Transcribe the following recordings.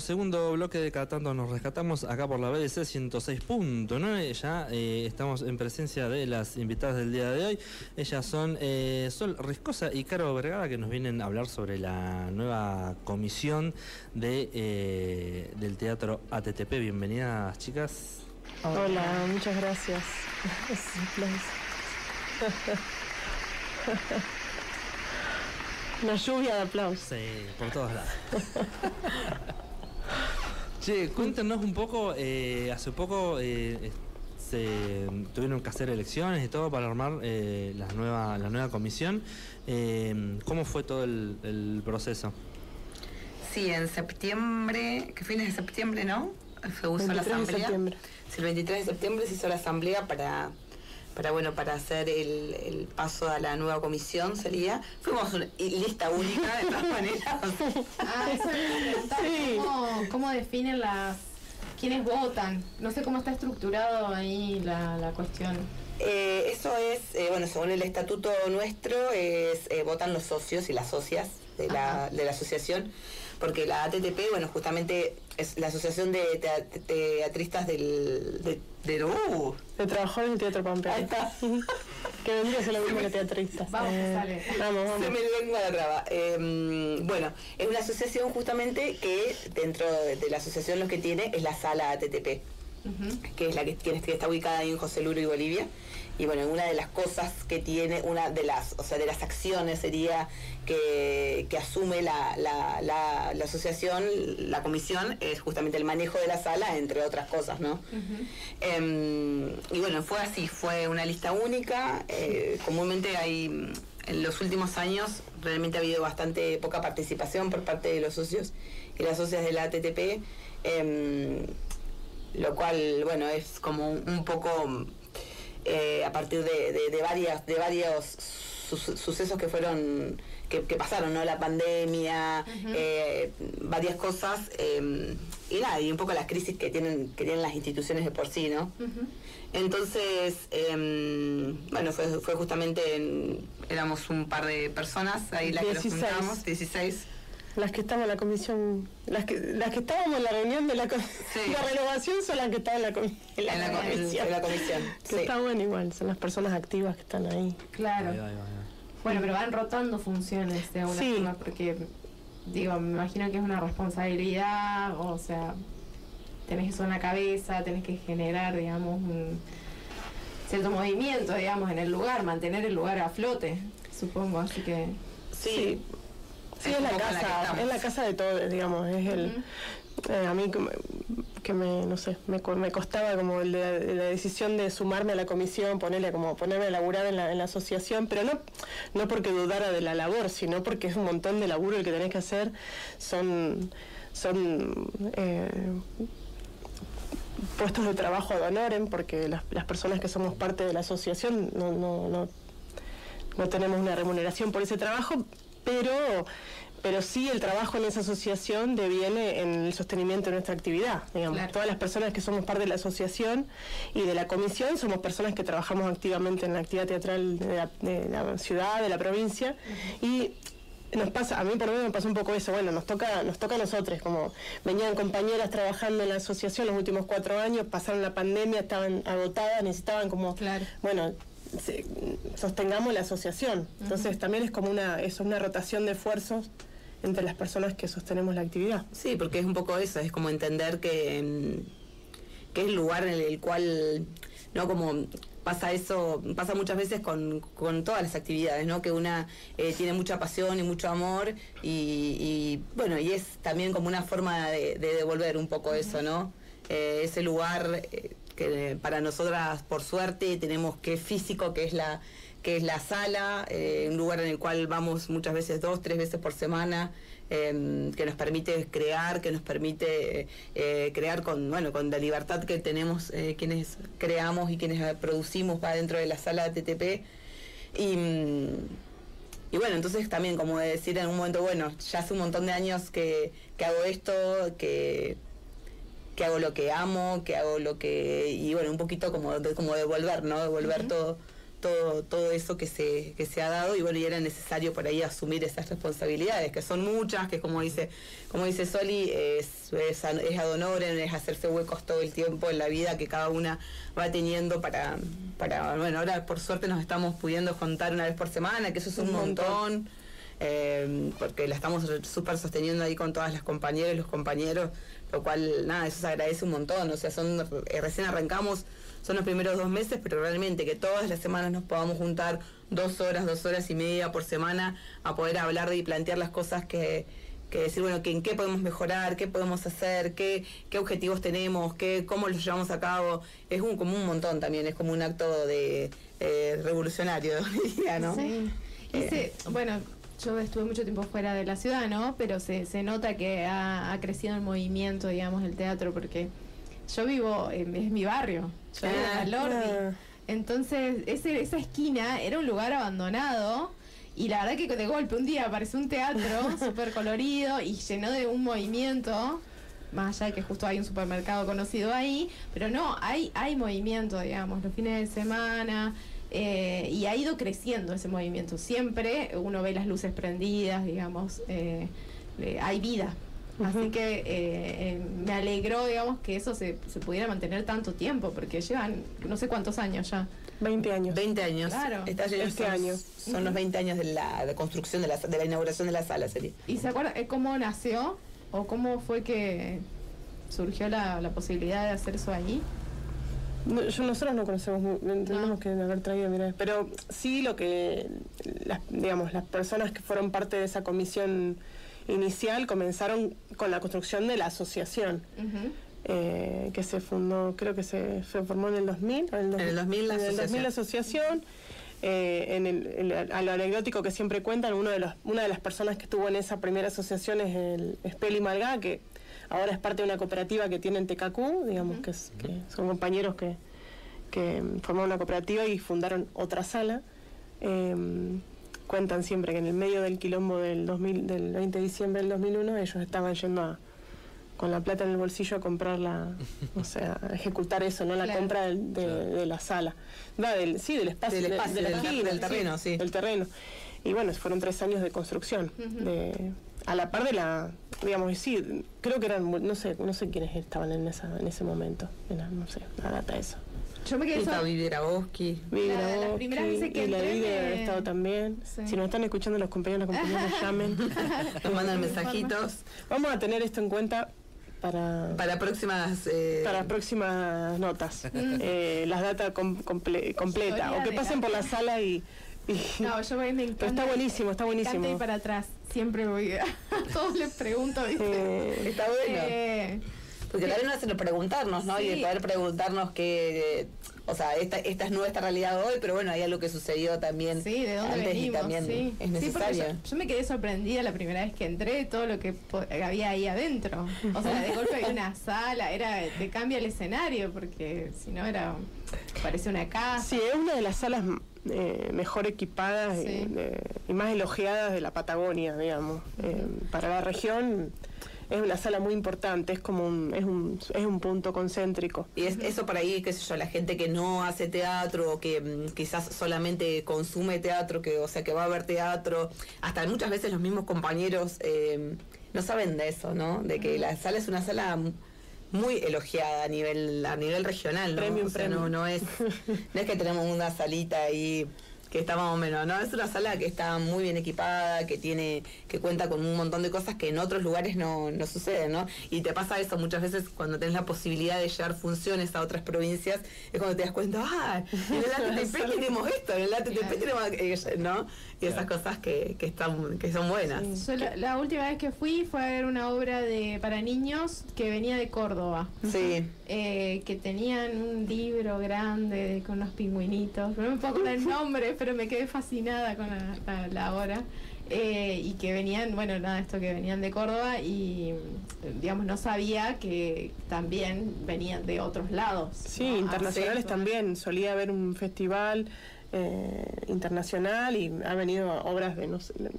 segundo bloque de cada tanto nos rescatamos acá por la BDC 106.9. Ya eh, estamos en presencia de las invitadas del día de hoy. Ellas son eh, Sol Riscosa y Caro Vergara que nos vienen a hablar sobre la nueva comisión de, eh, del teatro ATTP. Bienvenidas, chicas. Hola, muchas gracias. Una lluvia de aplausos. Sí, por todos lados. che, cuéntenos un poco, eh, hace poco eh, se tuvieron que hacer elecciones y todo para armar eh, la, nueva, la nueva comisión. Eh, ¿Cómo fue todo el, el proceso? Sí, en septiembre, que fines de septiembre, ¿no? Se usó la 23 de asamblea. septiembre. Sí, el 23 de septiembre se hizo la asamblea para, para bueno, para hacer el, el paso a la nueva comisión sería. Fuimos una lista única de todas maneras. Ah, eso Sí. ¿cómo, cómo definen las quiénes votan? No sé cómo está estructurado ahí la, la cuestión. Eh, eso es, eh, bueno, según el estatuto nuestro, es eh, votan los socios y las socias de la, de la asociación, porque la ATTP, bueno, justamente es la asociación de tea- teatristas del... De, de- uh, De trabajadores del Teatro ahí Pampeano. está. Que vendría a ser lo mismo que teatrista. Vamos, que sale. Vamos, vamos. Se me lengua la traba. Eh, bueno, es una asociación justamente que dentro de, de la asociación lo que tiene es la sala ATTP, que es la que, tiene, que está ubicada ahí en José Luro y Bolivia. Y bueno, una de las cosas que tiene, una de las, o sea, de las acciones sería que, que asume la, la, la, la asociación, la comisión, es justamente el manejo de la sala, entre otras cosas, ¿no? Em, y bueno, fue así, fue una lista única. eh, comúnmente hay, en los últimos años, realmente ha habido bastante poca participación por parte de los socios y las socias de la ATTP, em, lo cual, bueno, es como un, un poco eh, a partir de, de- de varias, de varios su- sucesos que fueron, que, que pasaron, ¿no? La pandemia, eh, varias cosas, em, y nada, y un poco las crisis que tienen, que tienen las instituciones de por sí, ¿no? Entonces, em, bueno, fue, fue justamente, en- éramos un par de personas ahí las que nos 16. juntamos, 16. Las que estaban en la comisión, las que, las que estábamos en la reunión de la, Sí. la renovación son las que estaban en la, comi- en la En la, co- en- comisión. en la comisión. Que sí. está bueno igual, son las personas activas que están ahí. Claro. Ahí va, ahí va, ahí va. Bueno, pero van rotando funciones de alguna Sí. forma porque, digo, me imagino que es una responsabilidad, o sea, tenés eso en la cabeza, tenés que generar, digamos, un cierto movimiento, digamos, en el lugar, mantener el lugar a flote, supongo, así que... Sí. Sí, Es es la casa, es la casa de todos, digamos, es el eh, a mí que me, no sé, me, me costaba como el de- la decisión de sumarme a la comisión, ponerle como ponerme a laburar en la, en la asociación, pero no, no porque dudara de la labor, sino porque es un montón de laburo el que tenés que hacer, son, son eh, puestos de trabajo ad honorem, porque las, las personas que somos parte de la asociación no, no, no, no tenemos una remuneración por ese trabajo, pero, pero sí el trabajo en esa asociación deviene en el sostenimiento de nuestra actividad. Digamos. Claro. Todas las personas que somos parte de la asociación y de la comisión somos personas que trabajamos activamente en la actividad teatral de la, de la ciudad, de la provincia, y nos pasa, a mí por lo menos me pasó un poco eso, bueno, nos toca, nos toca a nosotros, como venían compañeras trabajando en la asociación los últimos cuatro años, pasaron la pandemia, estaban agotadas, necesitaban como, Claro. bueno, se- sostengamos la asociación. Entonces también es como una, eso, una rotación de esfuerzos entre las personas que sostenemos la actividad. Sí, porque es un poco eso, es como entender que, mm, que es el lugar en el cual, ¿no? Como pasa eso, pasa muchas veces con, con todas las actividades, ¿no? Que una eh, tiene mucha pasión y mucho amor y, y, bueno, y es también como una forma de, de devolver un poco eso, ¿no? Eh, ese lugar eh, que para nosotras, por suerte, tenemos que es físico, que es la que es la sala, eh, un lugar en el cual vamos muchas veces dos, tres veces por semana, eh, que nos permite crear, que nos permite eh, crear con, bueno, con la libertad que tenemos eh, quienes creamos y quienes producimos para dentro de la sala de TTP. Y, y bueno, entonces también como de decir en un momento, bueno, ya hace un montón de años que, que hago esto, que, que hago lo que amo, que hago lo que... Y bueno, un poquito como, de, como devolver, ¿no? Devolver todo todo, todo eso que se, que se ha dado y bueno, y era necesario por ahí asumir esas responsabilidades, que son muchas, que como dice, como dice Soli, es, es, es ad honorem, es hacerse huecos todo el tiempo en la vida que cada una va teniendo para, para, bueno, ahora por suerte nos estamos pudiendo contar una vez por semana, que eso es un, Un montón. montón. eh, porque la estamos súper sosteniendo ahí con todas las compañeras y los compañeros, lo cual, nada, eso se agradece un montón, o sea, son eh, recién arrancamos, son los primeros dos meses, pero realmente que todas las semanas nos podamos juntar dos horas, dos horas y media por semana a poder hablar y plantear las cosas que, que decir, bueno, que en qué podemos mejorar, qué podemos hacer, qué, qué objetivos tenemos, qué, cómo los llevamos a cabo, es un, como un montón también, es como un acto de eh, revolucionario, diría, ¿no? Sí. Se- bueno, yo estuve mucho tiempo fuera de la ciudad, ¿no? Pero se, se nota que ha, ha crecido el movimiento, digamos, del teatro, porque yo vivo, en, es mi barrio, yo vivo Ah, en Alordi. ah. Entonces, ese, esa esquina era un lugar abandonado. Y la verdad que de golpe un día apareció un teatro súper colorido y llenó de un movimiento, más allá de que justo hay un supermercado conocido ahí, pero no, hay, hay movimiento, digamos, los fines de semana, eh, y ha ido creciendo ese movimiento. Siempre uno ve las luces prendidas, digamos, eh, eh, hay vida. Así que eh, eh, me alegró, digamos, que eso se, se pudiera mantener tanto tiempo, porque llevan no sé cuántos años ya. 20 años. 20 años. Claro. Está lleno- Este son, año. Son los 20 años de la, de construcción de la, de la inauguración de la sala, sería. ¿Y se acuerdan eh, cómo nació o cómo fue que surgió la, la posibilidad de hacer eso allí? No, yo, nosotros no conocemos, mu- no tenemos No. que haber traído, mira, pero sí lo que, las, digamos, las personas que fueron parte de esa comisión inicial comenzaron con la construcción de la asociación, eh, que se fundó, creo que se, se formó en el 2000. En En el 2000 la en el 2000 asociación. la asociación. eh, en el, el- a lo anecdótico que siempre cuentan, uno de los, una de las personas que estuvo en esa primera asociación es el es Peli Malgá, que ahora es parte de una cooperativa que tiene en TKQ, digamos que, es- que son compañeros que, que formaron una cooperativa y fundaron otra sala. Eh, cuentan siempre que en el medio del quilombo del, 2000, del 20 de diciembre del 2001 ellos estaban yendo a, con la plata en el bolsillo a comprar la, o sea, a ejecutar eso, ¿no? La Claro. compra de, de la sala. Del, sí, del espacio. Del de- espacio, de la del- esquina, del terreno, sí. Del terreno. Y bueno, fueron tres años de construcción. de, a la par de la, digamos, sí, creo que eran, no sé, no sé quiénes estaban en esa, en ese momento. Era, no sé, la data eso. Yo me quedé Está La- las primeras veces que y la ha estado también. Sí. Si nos están escuchando los compañeros, las compañeras, llamen. Nos mandan mensajitos Vamos a tener esto en cuenta para, para próximas. eh, para próximas notas. Eh, las datas com- comple- completa. O que pasen por la sala y. y- No, yo me, me encanta. Pero está buenísimo, está Me buenísimo. ir para atrás. Siempre voy. A todos les pregunto, ¿viste? Está bueno. Eh, Porque también nos hacen preguntarnos, ¿no? Y de poder preguntarnos que. eh, o sea, esta, esta es nuestra realidad hoy, pero bueno, hay algo que sucedió también Sí, de dónde antes y venimos, también sí. es Sí, necesario. yo, yo me quedé sorprendida la primera vez que entré todo lo que había ahí adentro. O sea, de golpe había una sala, era de cambia el escenario, porque si no era, parece una casa. sí, es una de las salas eh, mejor equipadas y, Sí. de- y más elogiadas de la Patagonia, digamos. Eh, para la región es una sala muy importante, es como un, es un, es un punto concéntrico. Y es, eso por ahí, qué sé yo, la gente que no hace teatro, o que mm, quizás solamente consume teatro, que o sea, que va a ver teatro, hasta muchas veces los mismos compañeros eh, no saben de eso, ¿no? De que la sala es una sala muy elogiada a nivel a nivel regional, ¿no? Premium, o sea, no, premium. no es no es que tenemos una salita ahí que está más o menos, ¿no? Es una sala que está muy bien equipada, que tiene, que cuenta con un montón de cosas que en otros lugares no, no suceden, ¿no? Y te pasa eso muchas veces cuando tenés la posibilidad de llevar funciones a otras provincias, es cuando te das cuenta, ah, en el ATTP tenemos esto, en el ATTP tenemos, ¿no? Y esas cosas que, que están, que son buenas. Yo la, la última vez que fui fue a ver una obra de para niños que venía de Córdoba. Sí. eh, que tenían un libro grande con unos pingüinitos, no me puedo acordar el nombre, pero me quedé fascinada con la, la- la obra. Eh, y que venían, bueno, nada, esto que venían de Córdoba y, digamos, no sabía que también venían de otros lados. Sí, ¿no? internacionales Ah, sí. también. Solía haber un festival eh, internacional y ha venido obras de, no sé, de-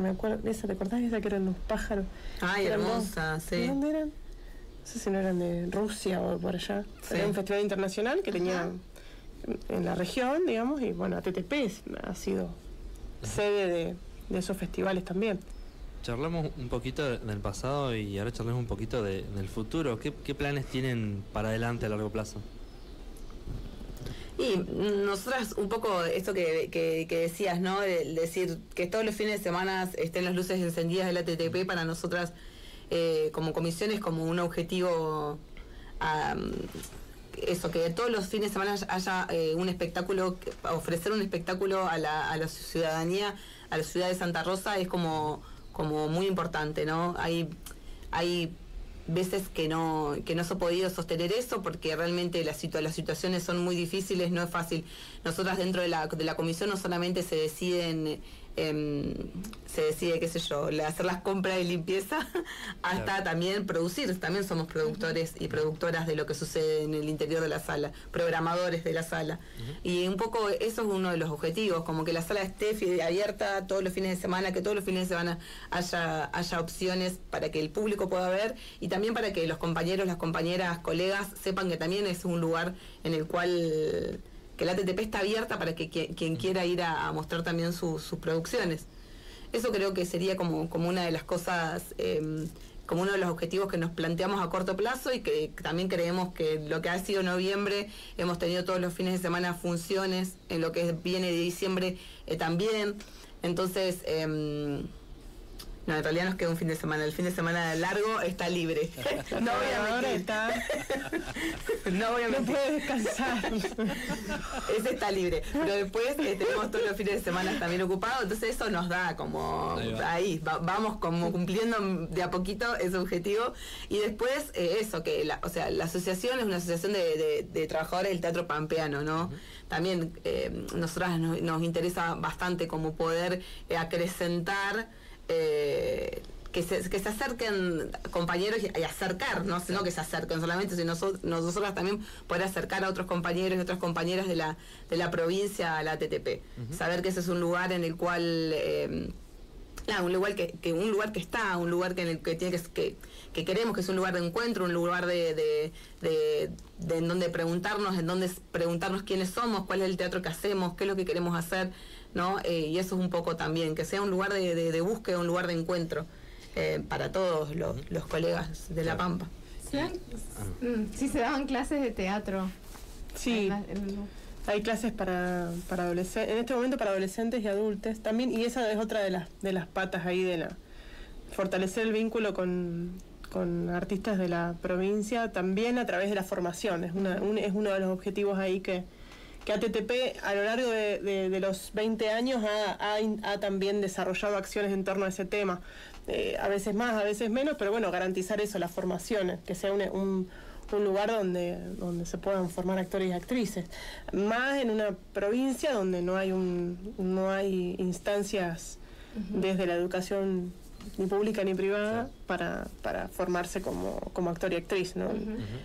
me acuerdo, esa, ¿te acordás de esa que eran los pájaros? Ay, Eran dos. hermosa, sí. ¿De dónde eran? No sé si no eran de Rusia o por allá. Sí. Era un festival internacional que tenía en la región, digamos, y bueno, ATTP ha sido sede de, de esos festivales también. Charlamos un poquito de- del pasado y ahora charlamos un poquito de- del futuro. ¿Qué, qué planes tienen para adelante a largo plazo? Y nosotras, un poco esto que, que- decías, ¿no? De, decir que todos los fines de semana estén las luces encendidas del ATTP, para nosotras, eh, como comisión, es como un objetivo. eso, que todos los fines de semana haya eh, un espectáculo, ofrecer un espectáculo a la, a la ciudadanía, a la ciudad de Santa Rosa, es como, como muy importante, ¿no? Hay, hay veces que no que no se ha podido sostener eso porque realmente las, situa- las situaciones son muy difíciles, no es fácil. Nosotras dentro de la, de la comisión no solamente se deciden em, se decide, qué sé yo, hacer las compras de limpieza, hasta Claro. también producir. También somos productores y productoras de lo que sucede en el interior de la sala, programadores de la sala. Y un poco eso es uno de los objetivos, como que la sala esté abierta todos los fines de semana, que todos los fines de semana haya, haya opciones para que el público pueda ver y también para que los compañeros, las compañeras, colegas sepan que también es un lugar en el cual que la TTP está abierta para que quien, quien quiera ir a, a mostrar también su- sus producciones. Eso creo que sería como, como una de las cosas, eh, como uno de los objetivos que nos planteamos a corto plazo y que también creemos que lo que ha sido noviembre, hemos tenido todos los fines de semana funciones, en lo que viene de diciembre eh, también. Entonces, em, no, en realidad nos queda un fin de semana. El fin de semana largo está libre. no voy a mentir. está, No voy a no mentir. puede descansar. Ese está libre. Pero después eh, tenemos todos los fines de semana también ocupados, entonces eso nos da como Ahí va. ahí, va- vamos como cumpliendo de a poquito ese objetivo. Y después eh, eso, que la, o sea, la asociación es una asociación de, de- de trabajadores del teatro pampeano, ¿no? También eh, nosotras nos, nos interesa bastante como poder eh, acrecentar eh, que se, que se acerquen compañeros y, y acercar, no sino que se acerquen solamente, sino nosotros, nosotras también poder acercar a otros compañeros y otras compañeras de la, de la provincia a la TTP. Saber que ese es un lugar en el cual... eh, un lugar que, que un lugar que está, un lugar que en el que tiene que, que, que queremos que es un lugar de encuentro, un lugar de, de, de- de en donde preguntarnos, en donde preguntarnos quiénes somos, cuál es el teatro que hacemos, qué es lo que queremos hacer, ¿no? Eh, y eso es un poco también, que sea un lugar de, de- de búsqueda, un lugar de encuentro eh, para todos los, los colegas de La Pampa. ¿Se dan- mm, sí, se daban clases de teatro. Sí, En la- en- hay clases para, para adolescentes, en este momento para adolescentes y adultos también, y esa es otra de las, de las patas ahí de la fortalecer el vínculo con, con artistas de la provincia, también a través de la formación. Es, una, un- es uno de los objetivos ahí que, que ATTP a lo largo de, de- de los 20 años ha, ha in- ha también desarrollado acciones en torno a ese tema. Eh, a veces más, a veces menos, pero bueno, garantizar eso, las formaciones, que sea un, un- un lugar donde, donde se puedan formar actores y actrices. Más en una provincia donde no hay, un, no hay instancias desde la educación ni pública ni privada para, para formarse como, como actor y actriz. ¿no?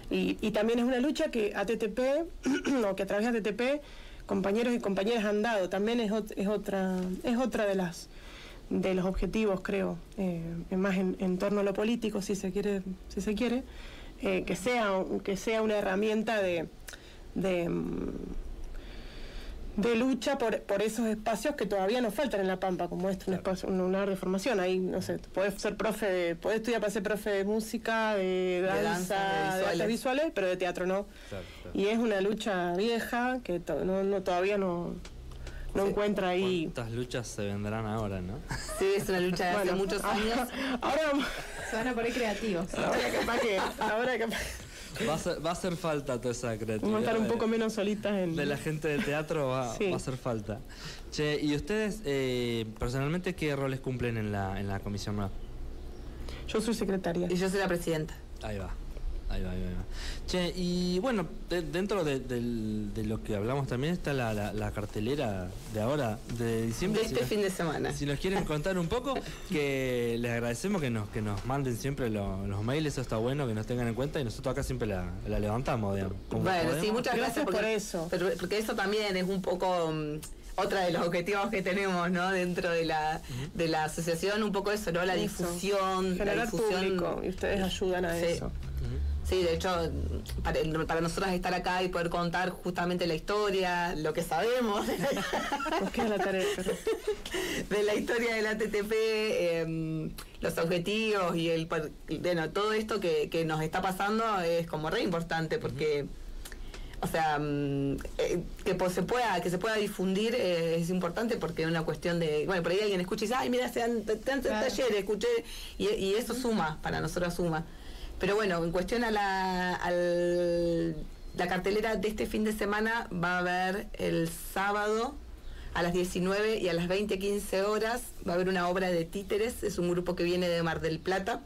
y, y también es una lucha que ATTP, o que a través de ATTP, compañeros y compañeras han dado. También es, ot- es, otra, es otra de las de los objetivos, creo, eh, más en, en torno a lo político, si se quiere, si se quiere, eh, que sea que sea una herramienta de, de, de lucha por, por esos espacios que todavía nos faltan en La Pampa, como este, un espacio, un lugar de formación. Ahí, no sé, podés ser profe de, podés estudiar para ser profe de música, de danza, danza, de de, artes visuales. pero de teatro no. Claro, claro. Y es una lucha vieja que to- no, no, todavía no, no Sí. encuentra ahí. ¿Cuántas luchas se vendrán ahora, no? Sí, es una lucha de hace muchos años. Ahora, Se van a poner creativos. ahora capaz que, ahora capaz, Va a, ser- va a hacer falta toda esa creatividad. vamos a estar un de- poco menos solitas en. De la gente del teatro va, Sí. va a hacer falta. Che, ¿y ustedes eh, personalmente qué roles cumplen en la, en la comisión nueva? Yo soy secretaria. Y yo soy la presidenta. Ahí va. Ahí va, ahí va, ahí va. Che, y bueno, de- dentro de, lo que hablamos también está la, la- la cartelera de ahora, de diciembre. De Si este nos- fin de semana. Si nos quieren contar un poco, que les agradecemos que nos, que nos manden siempre lo- los mails, eso está bueno, que nos tengan en cuenta y nosotros acá siempre la, la levantamos, digamos. Bueno, podemos. sí, muchas Gracias gracias, porque, por eso. pero- porque eso también es un poco mm, otra de los objetivos que tenemos, ¿no? Dentro de la, de la asociación, un poco eso, ¿no? La Eso. difusión. la Generar difusión, público y ustedes ayudan a Sí. eso. Sí, de hecho, para, para nosotros estar acá y poder contar justamente la historia, lo que sabemos Nos queda la tarea, pero- de la historia de la TTP, eh, los objetivos y el por- bueno, todo esto que, que nos está pasando es como re importante porque o sea mm, eh, que pues, se pueda que se pueda difundir eh, es importante porque es una cuestión de bueno por ahí alguien escucha y dice ay mira se dan t- t- Claro. talleres escuché y, y eso suma para nosotros suma pero bueno en cuestión a la cartelera de este fin de semana va a haber el sábado a las 19 y a las 20.15 horas va a haber una obra de títeres, es un grupo que viene de Mar del Plata.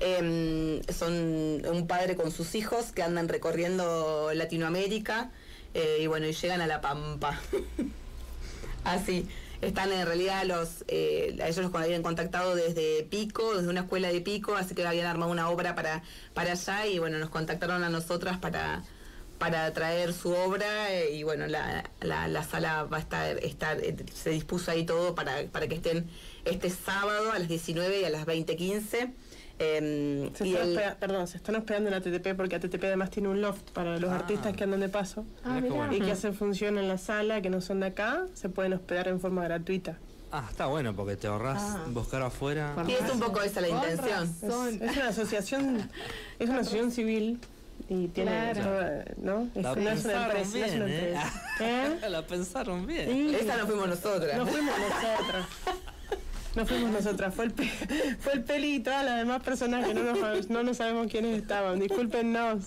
Em, son un padre con sus hijos que andan recorriendo Latinoamérica eh, y bueno, y llegan a La Pampa. Así, están en realidad los, eh, ellos los habían contactado desde Pico, desde una escuela de Pico, así que habían armado una obra para, para allá y bueno, nos contactaron a nosotras para, para traer su obra eh, y bueno, la, la, la sala va a estar, estar eh, se dispuso ahí todo para, para que estén este sábado a las 19 y a las 20.15. em, Se y están el- perdón, se están hospedando en la TTP porque ATTP además tiene un loft para los Ah. artistas que andan de paso Ah, y que hacen función en la sala, que no son de acá, se pueden hospedar en forma gratuita. Ah, está bueno porque te ahorras Ah. buscar afuera. Y es un poco esa la intención. Es, es una asociación, es una asociación civil y tiene, Claro. ¿no? Es, La no es una empresa, no es una bien, ¿eh? ¿Eh? La pensaron bien. Sí. Esa no fuimos nosotras. No fuimos nosotras. No fuimos nosotras, fue el, pe- fue el peli y todas las demás personas que no nos, no nos sabemos quiénes estaban. Discúlpenos.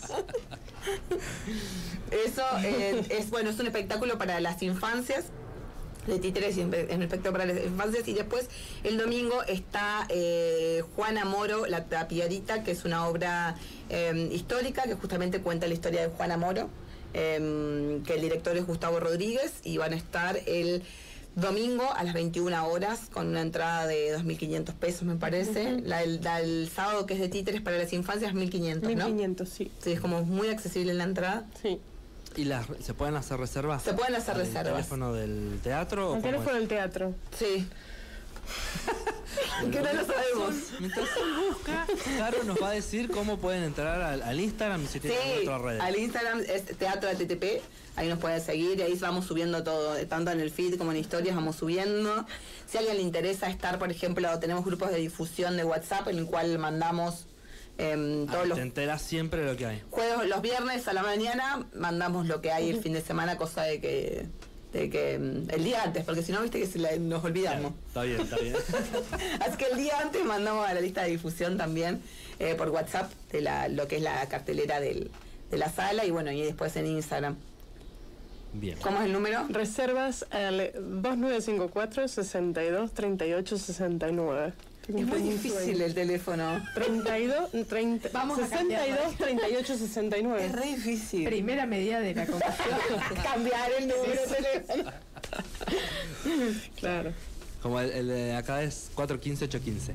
Eso eh, es bueno, es un espectáculo para las infancias de títeres un espectáculo para las infancias y después el domingo está eh, Juana Moro, La Tapiadita, que es una obra eh, histórica que justamente cuenta la historia de Juana Moro, eh, que el director es Gustavo Rodríguez y van a estar el domingo a las 21 horas con una entrada de 2.500 pesos me parece, la, del sábado que es de títeres para las infancias 1.500, ¿no? 1500, sí. Sí, es como muy accesible la entrada. Sí. ¿Y las, se pueden hacer reservas? Se pueden hacer ¿Al reservas. teléfono del teatro? El teléfono es? del teatro. Sí. que no lo sabemos. Mientras busca, Caro nos va a decir cómo pueden entrar al, al Instagram y si tienen Sí, otras redes. al Instagram es Teatro de TTP, ahí nos pueden seguir y ahí vamos subiendo todo, tanto en el feed como en historias vamos subiendo. Si a alguien le interesa estar, por ejemplo, tenemos grupos de difusión de WhatsApp en el cual mandamos Ah, todos los Te enteras siempre de lo que hay. juegos, los viernes a la mañana mandamos lo que hay el fin de semana, cosa de que, de que em, el día antes, porque si no, viste que se la- nos olvidamos. Está bien, está bien. Así que el día antes mandamos a la lista de difusión también eh, por WhatsApp de la, lo que es la cartelera del- de la sala y bueno, y después en Instagram. Bien. ¿Cómo es el número? Reservas al 2954 62 38 69. Es muy difícil el teléfono. 32, 30, Vamos a 62 38 69. Es re difícil. Primera medida de la confusión. Cambiar el número de teléfono. Claro. Como el, el de acá es 415-815.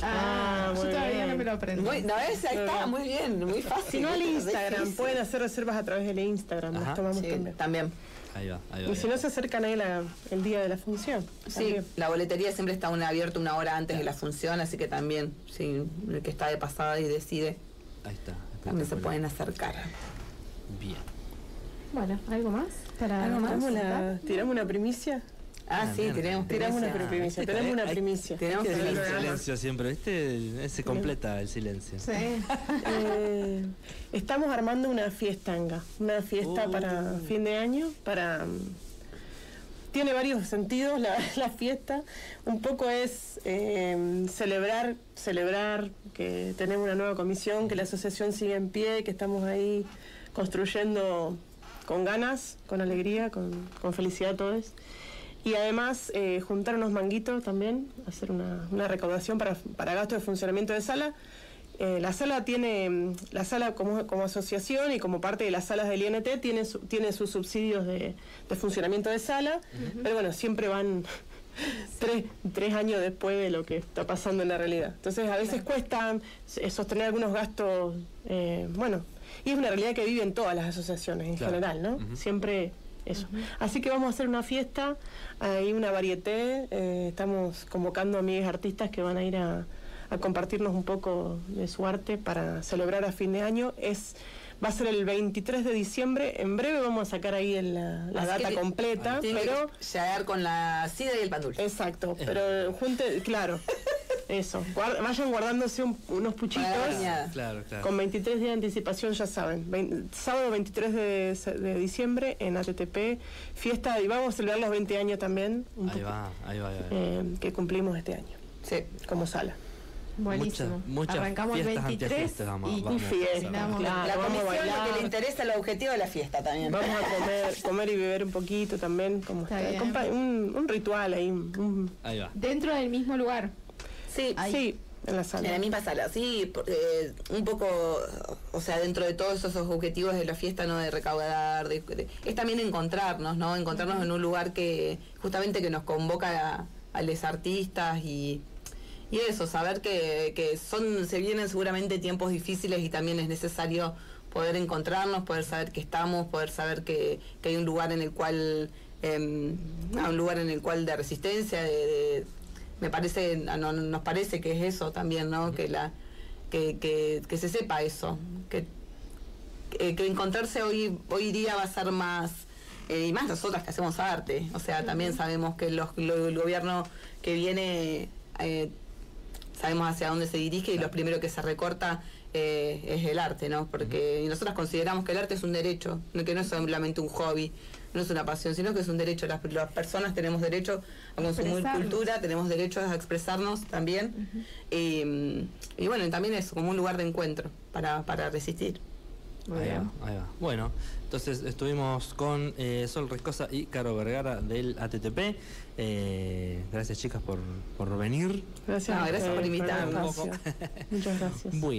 Ah, Ah, yo muy todavía bien. no me lo aprendí. Muy, no, ves, ahí está, muy bien, muy fácil. Si no al Instagram, pueden hacer reservas a través del Instagram, Ajá. las tomamos Sí, también. Ahí va, ahí va. Y si no se acercan ahí la- el día de la función. Sí, también. la boletería siempre está una, abierta una hora antes de la función, así que también, sí, el que está de pasada y decide, Ahí está. también se pueden acercar. Bien. Bueno, ¿algo más? Para ¿Algo más? Tiramos, la- tiramos una primicia. Ah, Ah, sí, bien. tenemos una primicia. Tenemos una primicia. Tenemos que el silencio siempre, ¿viste? Se completa el silencio. Sí. Eh, estamos armando una fiestanga, una fiesta Uh. para fin de año, para tiene varios sentidos la, la fiesta. Un poco es eh, celebrar, celebrar que tenemos una nueva comisión, que la asociación sigue en pie, que estamos ahí construyendo con ganas, con alegría, con, con felicidad todos. Y además eh, juntar unos manguitos también, hacer una, una recaudación para, para gastos de funcionamiento de sala. Eh, la sala tiene, mm, la sala como, como asociación y como parte de las salas del INT tiene, su- tiene sus subsidios de, de funcionamiento de sala, pero bueno, siempre van tres, tres años después de lo que está pasando en la realidad. Entonces a veces cuesta eh, sostener algunos gastos, eh, bueno, y es una realidad que viven todas las asociaciones en Claro. general, ¿no? Siempre eso. Así que vamos a hacer una fiesta, hay una varieté, eh, estamos convocando a amigos artistas que van a ir a, a compartirnos un poco de su arte para celebrar a fin de año. Es Va a ser el 23 de diciembre. En breve vamos a sacar ahí el- la, la data completa. Tiene Pero que llegar con la sida y el pan dulce. Exacto, pero junte, claro, eso. Guar- vayan guardándose un- unos puchitos. Claro, claro. Con 23 días de anticipación, ya saben. Sábado 23 de, diciembre en ATTP, fiesta, y vamos a celebrar los 20 años también, un Ahí va, ahí va, ahí va. eh, que cumplimos este año, Sí. como sala. Buenísimo. Muchas- muchas Arrancamos el fiestas 23 antifiestas vamos- y vamos Y fiesta, Vamos. claro, la vamos a comisión lo que bailar. le interesa el objetivo de la fiesta también. Vamos a comer, comer y beber un poquito también, como Está un, un ritual ahí, un- Ahí va. dentro del mismo lugar. Sí, sí, en la En sala. la misma sala, sí, eh, un poco, o sea, dentro de todos esos objetivos de la fiesta, ¿no? De recaudar, de, de- es también encontrarnos, ¿no? Encontrarnos en un lugar que justamente que nos convoca a, a los artistas y, y eso, saber que, que son, se vienen seguramente tiempos difíciles y también es necesario poder encontrarnos, poder saber que estamos, poder saber que, que hay un lugar en el cual, em, un lugar en el cual de resistencia, de- de, me parece, no- no- nos parece que es eso también, ¿no? Que la que, que, que se sepa eso, que, que, encontrarse hoy hoy día va a ser más eh, y más nosotras que hacemos arte, o sea, también sabemos que los, lo- el gobierno que viene eh, sabemos hacia dónde se dirige y lo primero que se recorta eh, es el arte, ¿no? Porque nosotras consideramos que el arte es un derecho, no- que no es solamente un hobby, no es una pasión, sino que es un derecho. Las, las personas tenemos derecho a consumir cultura, tenemos derecho a expresarnos también. y, mm, y bueno, también es como un lugar de encuentro para, para resistir. Ahí va, ahí va. Bueno, entonces estuvimos con eh, Sol Riscosa y Caro Vergara del ATTP. Eh, gracias chicas por, por venir. Gracias, No, gracias por invitarnos. Muchas gracias. Bueno.